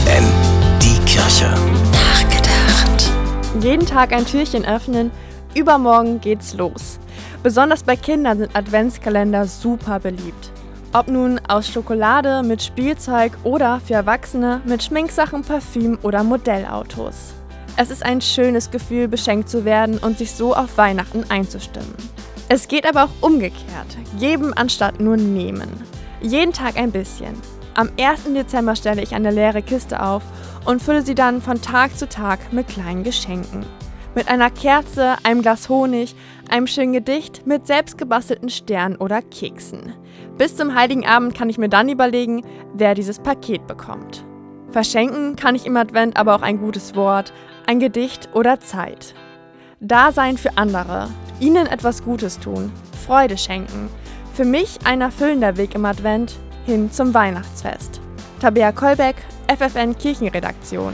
FFN, die Kirche. Nachgedacht. Jeden Tag ein Türchen öffnen, übermorgen geht's los. Besonders bei Kindern sind Adventskalender super beliebt. Ob nun aus Schokolade mit Spielzeug oder für Erwachsene mit Schminksachen, Parfüm oder Modellautos. Es ist ein schönes Gefühl, beschenkt zu werden und sich so auf Weihnachten einzustimmen. Es geht aber auch umgekehrt, geben anstatt nur nehmen. Jeden Tag ein bisschen. Am 1. Dezember stelle ich eine leere Kiste auf und fülle sie dann von Tag zu Tag mit kleinen Geschenken. Mit einer Kerze, einem Glas Honig, einem schönen Gedicht mit selbstgebastelten Sternen oder Keksen. Bis zum Heiligen Abend kann ich mir dann überlegen, wer dieses Paket bekommt. Verschenken kann ich im Advent aber auch ein gutes Wort, ein Gedicht oder Zeit. Dasein für andere, ihnen etwas Gutes tun, Freude schenken. Für mich ein erfüllender Weg im Advent hin zum Weihnachtsfest. Tabea Kolbeck, FFN Kirchenredaktion.